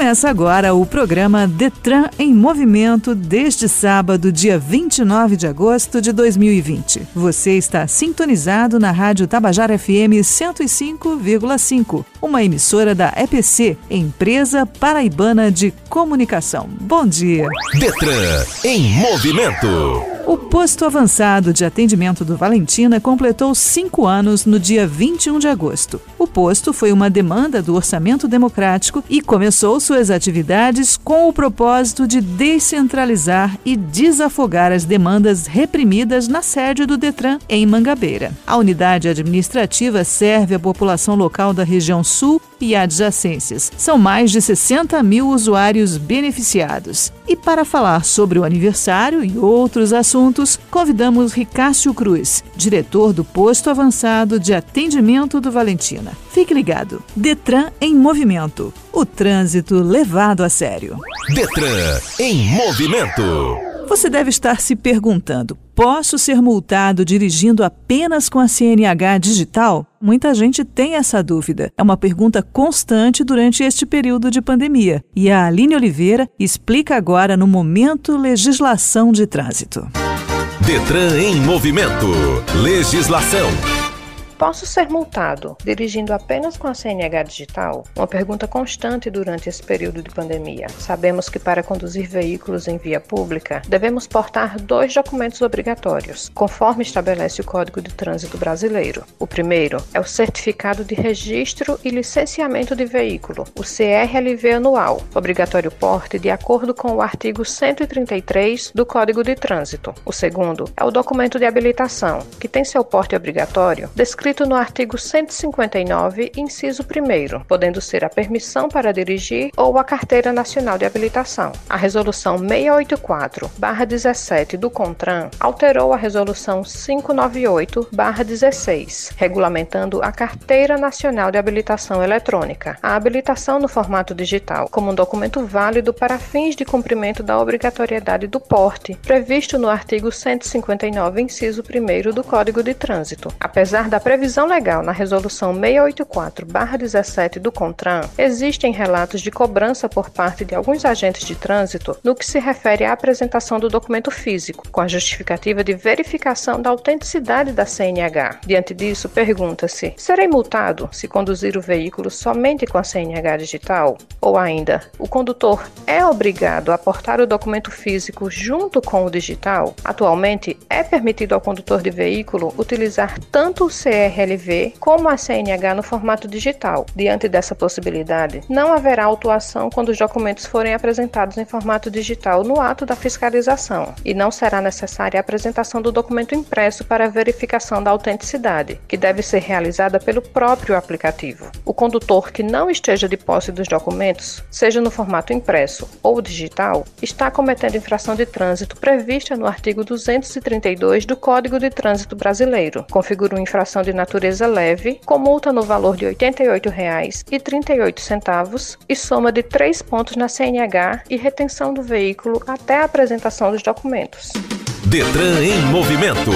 Começa agora o programa Detran em Movimento deste sábado, dia 29 de agosto de 2020. Você está sintonizado na Rádio Tabajara FM 105,5, uma emissora da EPC, Empresa Paraibana de Comunicação. Bom dia. Detran em Movimento. O posto avançado de atendimento do Valentina completou cinco anos no dia 21 de agosto. O posto foi uma demanda do orçamento democrático e começou suas atividades com o propósito de descentralizar e desafogar as demandas reprimidas na sede do Detran em Mangabeira. A unidade administrativa serve a população local da região sul e adjacências. São mais de 60 mil usuários beneficiados. E para falar sobre o aniversário e outros assuntos, convidamos Ricácio Cruz, diretor do Posto Avançado de Atendimento do Valentina. Fique ligado. Detran em movimento. O trânsito levado a sério. Detran em movimento. Você deve estar se perguntando: posso ser multado dirigindo apenas com a CNH digital? Muita gente tem essa dúvida. É uma pergunta constante durante este período de pandemia. E a Aline Oliveira explica agora no Momento Legislação de Trânsito. Detran em movimento. Legislação. Posso ser multado dirigindo apenas com a CNH digital? Uma pergunta constante durante esse período de pandemia. Sabemos que para conduzir veículos em via pública, devemos portar dois documentos obrigatórios, conforme estabelece o Código de Trânsito Brasileiro. O primeiro é o Certificado de Registro e Licenciamento de Veículo, o CRLV anual, obrigatório porte de acordo com o artigo 133 do Código de Trânsito. O segundo é o documento de habilitação, que tem seu porte obrigatório descrito no artigo 159, inciso 1, podendo ser a permissão para dirigir ou a carteira nacional de habilitação. A resolução 684/17 do CONTRAN alterou a resolução 598/16, regulamentando a carteira nacional de habilitação eletrônica, a habilitação no formato digital, como um documento válido para fins de cumprimento da obrigatoriedade do porte, previsto no artigo 159, inciso 1 do Código de Trânsito. Apesar da previsão previsão legal na Resolução 684-17 do CONTRAN, existem relatos de cobrança por parte de alguns agentes de trânsito no que se refere à apresentação do documento físico, com a justificativa de verificação da autenticidade da CNH. Diante disso, pergunta-se: serei multado se conduzir o veículo somente com a CNH digital? Ou ainda, o condutor é obrigado a aportar o documento físico junto com o digital? Atualmente, é permitido ao condutor de veículo utilizar tanto o CR CRLV como a CNH no formato digital. Diante dessa possibilidade, não haverá autuação quando os documentos forem apresentados em formato digital no ato da fiscalização, e não será necessária a apresentação do documento impresso para verificação da autenticidade, que deve ser realizada pelo próprio aplicativo. O condutor que não esteja de posse dos documentos, seja no formato impresso ou digital, está cometendo infração de trânsito prevista no artigo 232 do Código de Trânsito Brasileiro. Configura uma infração de natureza leve, com multa no valor de R$ 88,38 e soma de 3 pontos na CNH e retenção do veículo até a apresentação dos documentos. Detran em movimento.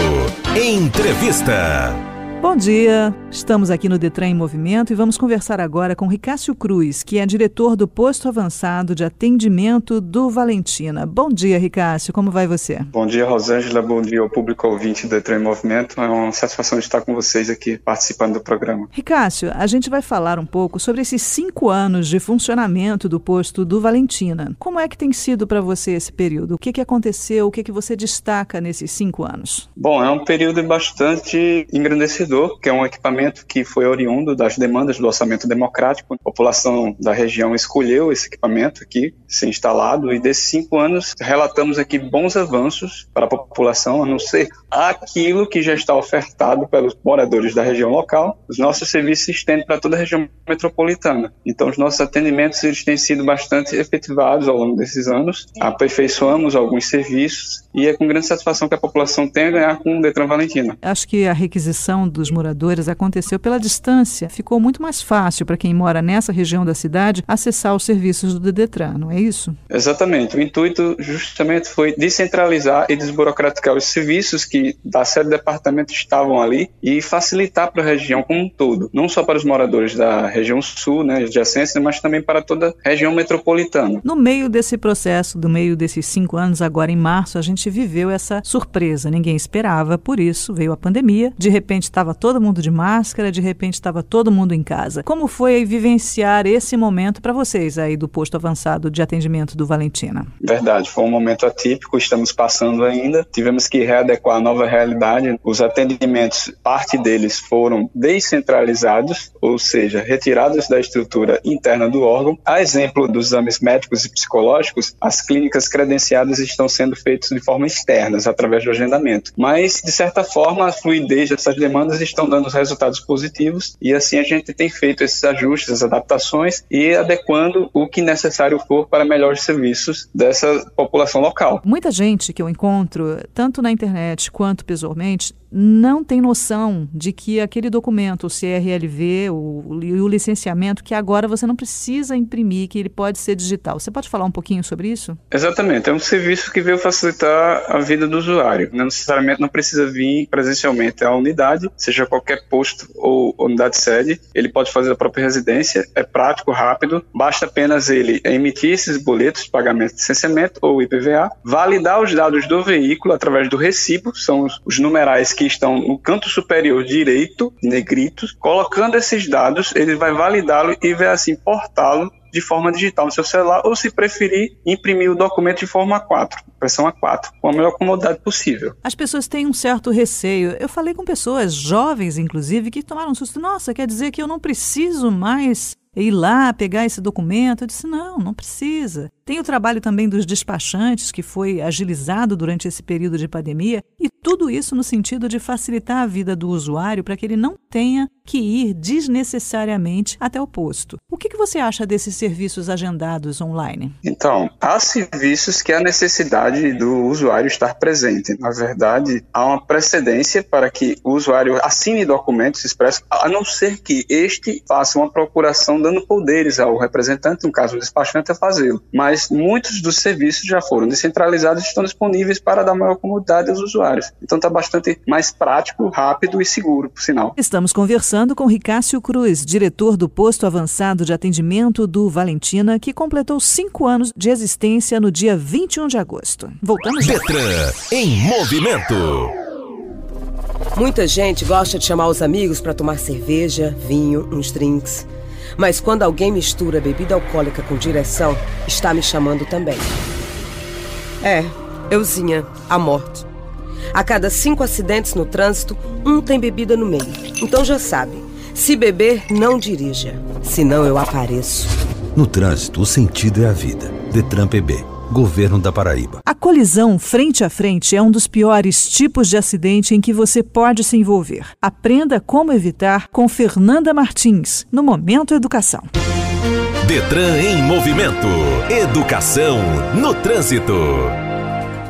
Entrevista. Bom dia, estamos aqui no Detran em Movimento e vamos conversar agora com Ricácio Cruz, que é diretor do Posto Avançado de Atendimento do Valentina. Bom dia, Ricácio, como vai você? Bom dia, Rosângela, bom dia ao público ouvinte do Detran em Movimento. É uma satisfação estar com vocês aqui participando do programa. Ricácio, a gente vai falar um pouco sobre esses cinco anos de funcionamento do posto do Valentina. Como é que tem sido para você esse período? O que, que aconteceu? O que, que você destaca nesses cinco anos? Bom, é um período bastante engrandecedor que é um equipamento que foi oriundo das demandas do orçamento democrático. A população da região escolheu esse equipamento aqui ser instalado e desses cinco anos relatamos aqui bons avanços para a população, a não ser aquilo que já está ofertado pelos moradores da região local. Os nossos serviços se estendem para toda a região metropolitana. Então, os nossos atendimentos eles têm sido bastante efetivados ao longo desses anos. Aperfeiçoamos alguns serviços e é com grande satisfação que a população tem a ganhar com o Detran Valentina. Acho que a requisição dos moradores aconteceu pela distância. Ficou muito mais fácil para quem mora nessa região da cidade acessar os serviços do Detran, não é isso? Exatamente. O intuito justamente foi descentralizar e desburocratizar os serviços que da sede do departamento estavam ali e facilitar para a região como um todo, não só para os moradores da região sul, né, adjacência, mas também para toda a região metropolitana. No meio desse processo, do meio desses cinco anos, agora em março, a gente viveu essa surpresa. Ninguém esperava, por isso veio a pandemia. De repente estava todo mundo de máscara, de repente estava todo mundo em casa. Como foi vivenciar esse momento para vocês aí do posto avançado de atendimento do Valentina? Verdade, foi um momento atípico, estamos passando ainda. Tivemos que readequar a nova realidade. Os atendimentos, parte deles foram descentralizados, ou seja, retirados da estrutura interna do órgão. A exemplo dos exames médicos e psicológicos, as clínicas credenciadas estão sendo feitas de forma externa, através do agendamento. Mas, de certa forma, a fluidez dessas demandas estão dando resultados positivos e assim a gente tem feito esses ajustes, as adaptações e adequando o que necessário for para melhores serviços dessa população local. Muita gente que eu encontro, tanto na internet quanto pessoalmente, não tem noção de que aquele documento, o CRLV, o, o licenciamento, que agora você não precisa imprimir, que ele pode ser digital. Você pode falar um pouquinho sobre isso? Exatamente. É um serviço que veio facilitar a vida do usuário. Não necessariamente não precisa vir presencialmente à unidade, seja qualquer posto ou unidade sede. Ele pode fazer a própria residência. É prático, rápido. Basta apenas ele emitir esses boletos de pagamento de licenciamento ou IPVA, validar os dados do veículo através do recibo, são os numerais que que estão no canto superior direito, negritos, colocando esses dados, ele vai validá-lo e vai assim portá-lo de forma digital no seu celular, ou se preferir, imprimir o documento de forma A4, impressão A4, com a melhor comodidade possível. As pessoas têm um certo receio. Eu falei com pessoas jovens, inclusive, que tomaram um susto. Nossa, quer dizer que eu não preciso mais ir lá pegar esse documento? Eu disse: não, não precisa. Tem o trabalho também dos despachantes, que foi agilizado durante esse período de pandemia, e tudo isso no sentido de facilitar a vida do usuário para que ele não tenha que ir desnecessariamente até o posto. O que, que você acha desses serviços agendados online? Então, há serviços que há necessidade do usuário estar presente. Na verdade, há uma precedência para que o usuário assine documentos expressos, a não ser que este faça uma procuração dando poderes ao representante, no caso o despachante, a fazê-lo. Mas mas muitos dos serviços já foram descentralizados e estão disponíveis para dar maior comodidade aos usuários. Então está bastante mais prático, rápido e seguro, por sinal. Estamos conversando com Ricácio Cruz, diretor do posto avançado de atendimento do Valentina, que completou cinco anos de existência no dia 21 de agosto. Voltamos. Detran em movimento. Muita gente gosta de chamar os amigos para tomar cerveja, vinho, uns drinks. Mas quando alguém mistura bebida alcoólica com direção, está me chamando também. É, euzinha, a morte. A cada cinco acidentes no trânsito, um tem bebida no meio. Então já sabe, se beber, não dirija. Senão eu apareço. No trânsito, o sentido é a vida. Detran PB. Governo da Paraíba. A colisão frente a frente é um dos piores tipos de acidente em que você pode se envolver. Aprenda como evitar com Fernanda Martins, no Momento Educação. Detran em movimento. Educação no trânsito.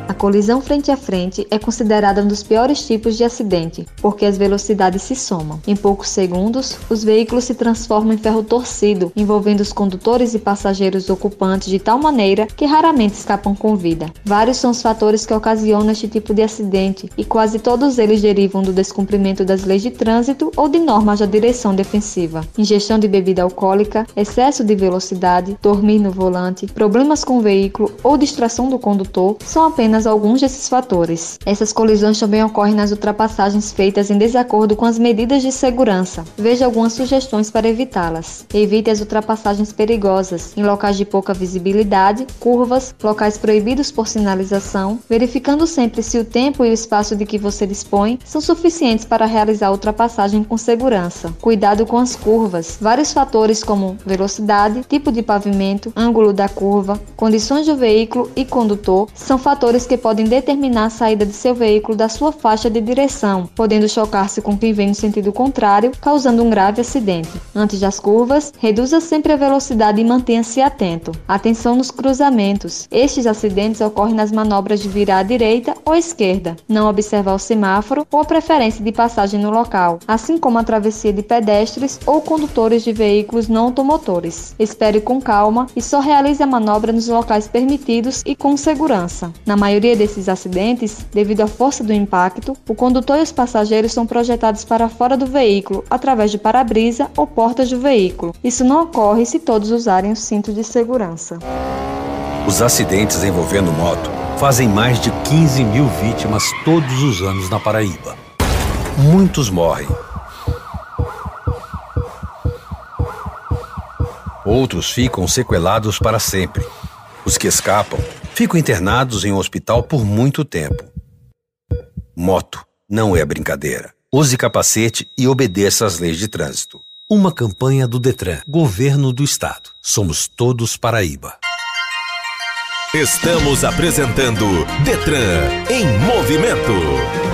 A colisão frente a frente é considerada um dos piores tipos de acidente, porque as velocidades se somam. Em poucos segundos, os veículos se transformam em ferro torcido, envolvendo os condutores e passageiros ocupantes de tal maneira que raramente escapam com vida. Vários são os fatores que ocasionam este tipo de acidente, e quase todos eles derivam do descumprimento das leis de trânsito ou de normas da direção defensiva. Ingestão de bebida alcoólica, excesso de velocidade, dormir no volante, problemas com o veículo ou distração do condutor são apenas apenas alguns desses fatores. Essas colisões também ocorrem nas ultrapassagens feitas em desacordo com as medidas de segurança. Veja algumas sugestões para evitá-las. Evite as ultrapassagens perigosas em locais de pouca visibilidade, curvas, locais proibidos por sinalização, verificando sempre se o tempo e o espaço de que você dispõe são suficientes para realizar a ultrapassagem com segurança. Cuidado com as curvas. Vários fatores como velocidade, tipo de pavimento, ângulo da curva, condições do veículo e condutor são fatores fatores que podem determinar a saída de seu veículo da sua faixa de direção, podendo chocar-se com quem vem no sentido contrário, causando um grave acidente. Antes das curvas, reduza sempre a velocidade e mantenha-se atento. Atenção nos cruzamentos. Estes acidentes ocorrem nas manobras de virar à direita ou esquerda, não observar o semáforo ou a preferência de passagem no local, assim como a travessia de pedestres ou condutores de veículos não automotores. Espere com calma e só realize a manobra nos locais permitidos e com segurança. Na maioria desses acidentes, devido à força do impacto, o condutor e os passageiros são projetados para fora do veículo através de para-brisa ou portas do veículo. Isso não ocorre se todos usarem o cinto de segurança. Os acidentes envolvendo moto fazem mais de 15 mil vítimas todos os anos na Paraíba. Muitos morrem. Outros ficam sequelados para sempre. Os que escapam ficam internados em um hospital por muito tempo. Moto não é brincadeira. Use capacete e obedeça às leis de trânsito. Uma campanha do Detran, Governo do Estado. Somos todos Paraíba. Estamos apresentando Detran em movimento.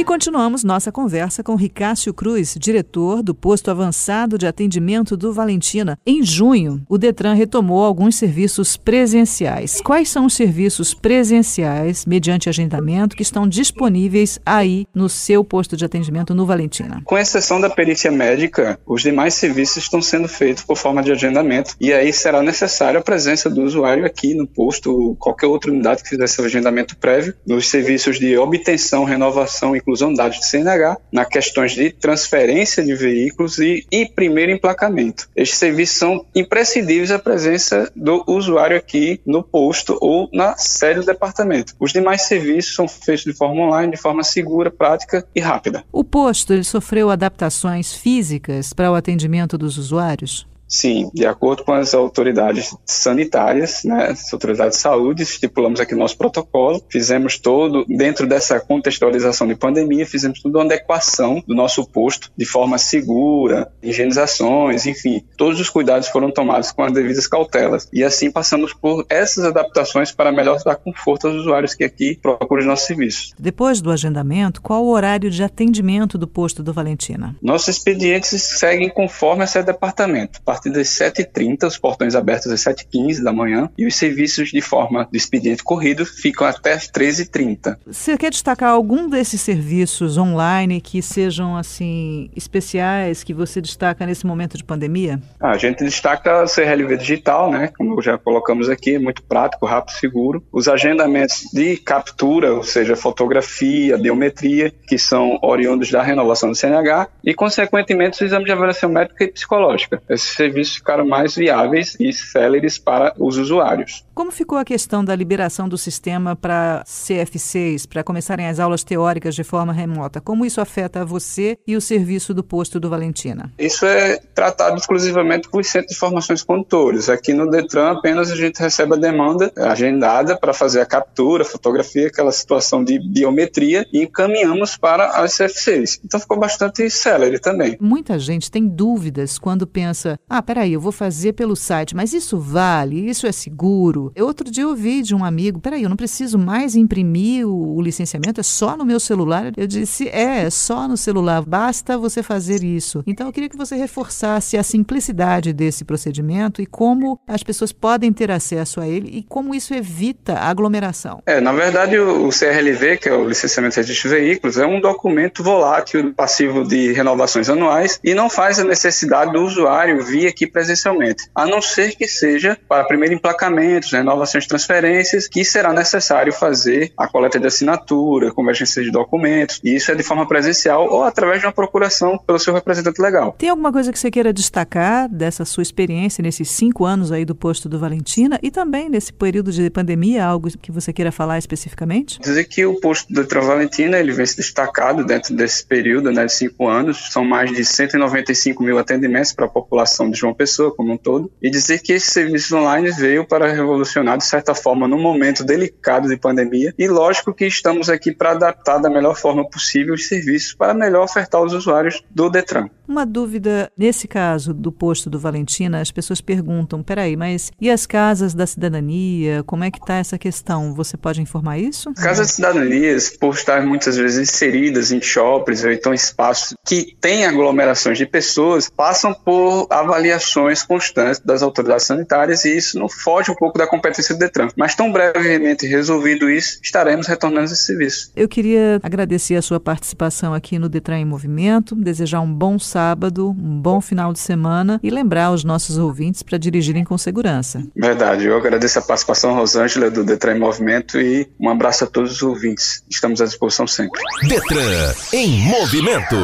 E continuamos nossa conversa com Ricácio Cruz, diretor do posto avançado de atendimento do Valentina. Em junho, o Detran retomou alguns serviços presenciais. Quais são os serviços presenciais, mediante agendamento, que estão disponíveis aí no seu posto de atendimento no Valentina? Com exceção da perícia médica, os demais serviços estão sendo feitos por forma de agendamento e aí será necessária a presença do usuário aqui no posto, qualquer outra unidade que fizesse o agendamento prévio, nos serviços de obtenção, renovação e de dados de CNH, na questões de transferência de veículos e, e primeiro emplacamento. Estes serviços são imprescindíveis a presença do usuário aqui no posto ou na sede do departamento. Os demais serviços são feitos de forma online, de forma segura, prática e rápida. O posto ele sofreu adaptações físicas para o atendimento dos usuários? Sim, de acordo com as autoridades sanitárias, né, as autoridades de saúde, estipulamos aqui nosso protocolo, fizemos todo, dentro dessa contextualização de pandemia, fizemos toda uma adequação do nosso posto de forma segura, higienizações, enfim, todos os cuidados foram tomados com as devidas cautelas. E assim passamos por essas adaptações para melhor dar conforto aos usuários que aqui procuram os nossos serviços. Depois do agendamento, qual o horário de atendimento do posto do Valentina? Nossos expedientes seguem conforme esse departamento partir das 7h30, os portões abertos às 7h15 da manhã, e os serviços de forma de expediente corrido ficam até às 13h30. Você quer destacar algum desses serviços online que sejam assim especiais, que você destaca nesse momento de pandemia? Ah, a gente destaca o CRLV digital, né? Como já colocamos aqui, é muito prático, rápido, seguro. Os agendamentos de captura, ou seja, fotografia, biometria, que são oriundos da renovação do CNH, e, consequentemente, os exames de avaliação médica e psicológica. Esses serviços ficaram mais viáveis e céleres para os usuários. Como ficou a questão da liberação do sistema para CF6, para começarem as aulas teóricas de forma remota? Como isso afeta você e o serviço do posto do Valentina? Isso é tratado exclusivamente por centros de formações condutores. Aqui no Detran apenas a gente recebe a demanda agendada para fazer a captura, a fotografia, aquela situação de biometria e encaminhamos para as CF6. Então ficou bastante célere também. Muita gente tem dúvidas quando pensa ah, peraí, eu vou fazer pelo site, mas isso vale? Isso é seguro? Eu, outro dia eu ouvi de um amigo, peraí, eu não preciso mais imprimir o, o licenciamento, é só no meu celular? Eu disse, é, é só no celular, basta você fazer isso. Então eu queria que você reforçasse a simplicidade desse procedimento e como as pessoas podem ter acesso a ele e como isso evita a aglomeração. É, na verdade, o, o CRLV, que é o licenciamento de registro de veículos, é um documento volátil passivo de renovações anuais e não faz a necessidade do usuário vir aqui presencialmente, a não ser que seja para primeiro emplacamentos, renovações de transferências, que será necessário fazer a coleta de assinatura, convergência de documentos, e isso é de forma presencial ou através de uma procuração pelo seu representante legal. Tem alguma coisa que você queira destacar dessa sua experiência nesses cinco anos aí do posto do Valentina e também nesse período de pandemia, algo que você queira falar especificamente? Dizer que o posto do Valentina ele vem se destacado dentro desse período né, de cinco anos, são mais de 195 mil atendimentos para a população de João Pessoa como um todo, e dizer que esse serviço online veio para revolucionar, de certa forma, num momento delicado de pandemia, e lógico que estamos aqui para adaptar da melhor forma possível os serviços para melhor ofertar aos usuários do Detran. Uma dúvida, nesse caso do posto do Valentina, as pessoas perguntam: peraí, mas e as casas da cidadania? Como é que está essa questão? Você pode informar isso? Casas de cidadanias, por estar muitas vezes inseridas em shoppings ou então espaços que têm aglomerações de pessoas, passam por avaliações constantes das autoridades sanitárias e isso não foge um pouco da competência do Detran. Mas tão brevemente resolvido isso, estaremos retornando esse serviço. Eu queria agradecer a sua participação aqui no Detran em Movimento, desejar um bom sábado, um bom final de semana e lembrar os nossos ouvintes para dirigirem com segurança. Verdade, eu agradeço a participação, Rosângela, do Detran em Movimento e um abraço a todos os ouvintes. Estamos à disposição sempre. Detran em Movimento.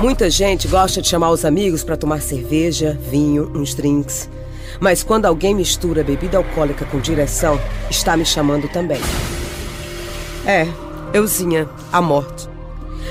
Muita gente gosta de chamar os amigos para tomar cerveja, vinho, uns drinks. Mas quando alguém mistura bebida alcoólica com direção, está me chamando também. É, euzinha, a morte.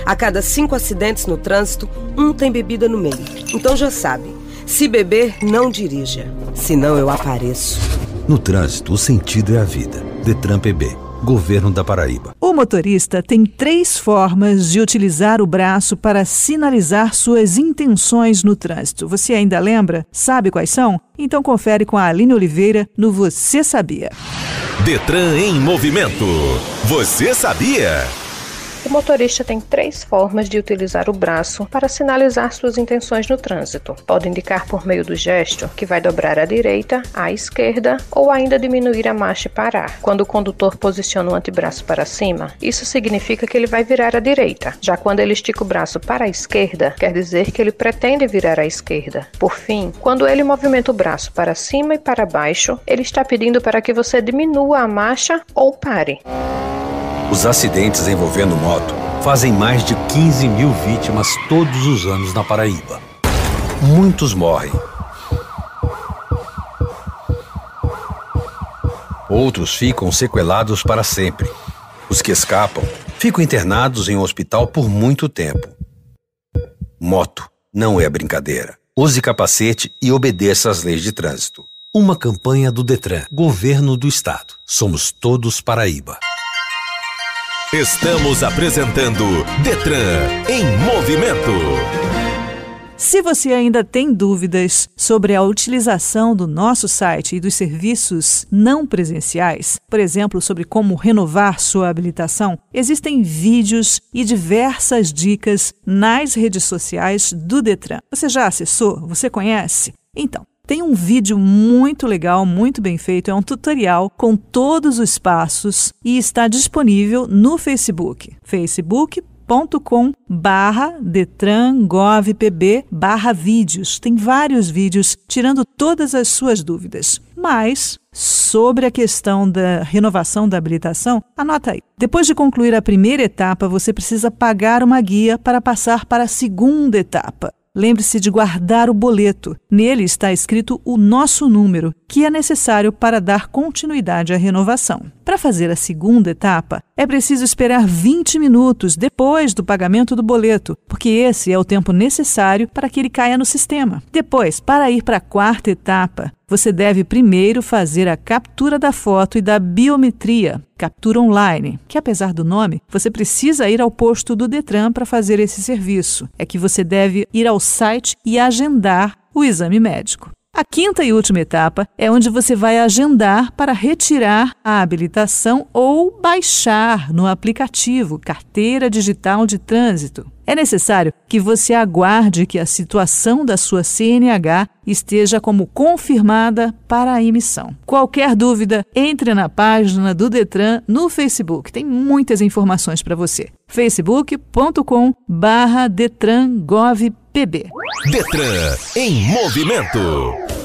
A cada cinco acidentes no trânsito, um tem bebida no meio. Então já sabe, se beber, não dirija. Senão eu apareço. No trânsito, o sentido é a vida. Detran PB. Governo da Paraíba. O motorista tem três formas de utilizar o braço para sinalizar suas intenções no trânsito. Você ainda lembra? Sabe quais são? Então confere com a Aline Oliveira no Você Sabia. Detran em movimento. Você sabia? O motorista tem três formas de utilizar o braço para sinalizar suas intenções no trânsito. Pode indicar por meio do gesto, que vai dobrar à direita, à esquerda ou ainda diminuir a marcha e parar. Quando o condutor posiciona o antebraço para cima, isso significa que ele vai virar à direita. Já quando ele estica o braço para a esquerda, quer dizer que ele pretende virar à esquerda. Por fim, quando ele movimenta o braço para cima e para baixo, ele está pedindo para que você diminua a marcha ou pare. Os acidentes envolvendo moto fazem mais de 15 mil vítimas todos os anos na Paraíba. Muitos morrem. Outros ficam sequelados para sempre. Os que escapam ficam internados em um hospital por muito tempo. Moto não é brincadeira. Use capacete e obedeça às leis de trânsito. Uma campanha do Detran, Governo do Estado. Somos todos Paraíba. Estamos apresentando Detran em movimento. Se você ainda tem dúvidas sobre a utilização do nosso site e dos serviços não presenciais, por exemplo, sobre como renovar sua habilitação, existem vídeos e diversas dicas nas redes sociais do Detran. Você já acessou? Você conhece? Então, tem um vídeo muito legal, muito bem feito, é um tutorial com todos os passos e está disponível no Facebook, facebook.com barra detrangovpb barra vídeos. Tem vários vídeos tirando todas as suas dúvidas. Mas, sobre a questão da renovação da habilitação, anota aí. Depois de concluir a primeira etapa, você precisa pagar uma guia para passar para a segunda etapa. Lembre-se de guardar o boleto. Nele está escrito o nosso número, que é necessário para dar continuidade à renovação. Para fazer a segunda etapa, é preciso esperar 20 minutos depois do pagamento do boleto, porque esse é o tempo necessário para que ele caia no sistema. Depois, para ir para a quarta etapa, você deve primeiro fazer a captura da foto e da biometria, captura online, que apesar do nome, você precisa ir ao posto do Detran para fazer esse serviço. É que você deve ir ao site e agendar o exame médico. A quinta e última etapa é onde você vai agendar para retirar a habilitação ou baixar no aplicativo Carteira Digital de Trânsito. É necessário que você aguarde que a situação da sua CNH esteja como confirmada para a emissão. Qualquer dúvida, entre na página do Detran no Facebook. Tem muitas informações para você. facebook.com/detrangovpb. Detran em movimento.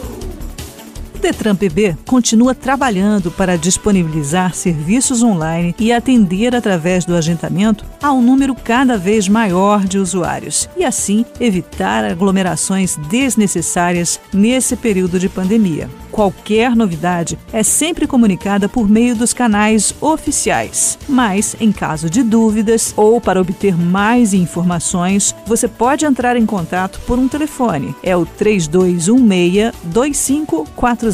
O Detran PB continua trabalhando para disponibilizar serviços online e atender através do agendamento a um número cada vez maior de usuários e assim evitar aglomerações desnecessárias nesse período de pandemia. Qualquer novidade é sempre comunicada por meio dos canais oficiais, mas em caso de dúvidas ou para obter mais informações, você pode entrar em contato por um telefone. É o 3216 2540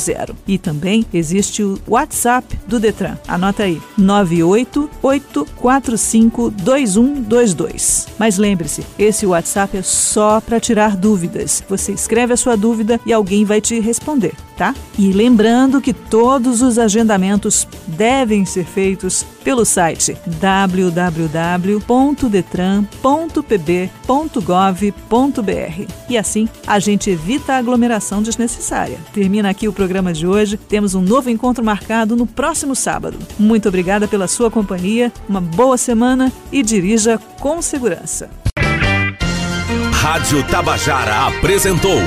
E também existe o WhatsApp do Detran. Anota aí: 988452122. Mas lembre-se, esse WhatsApp é só para tirar dúvidas. Você escreve a sua dúvida e alguém vai te responder, tá? E lembrando que todos os agendamentos devem ser feitos pelo site www.detran.pb.gov.br. E assim a gente evita a aglomeração desnecessária. Termina aqui o programa de hoje. Temos um novo encontro marcado no próximo sábado. Muito obrigada pela sua companhia, uma boa semana e dirija com segurança. Rádio Tabajara apresentou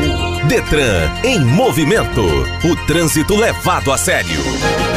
Detran em movimento. O trânsito levado a sério.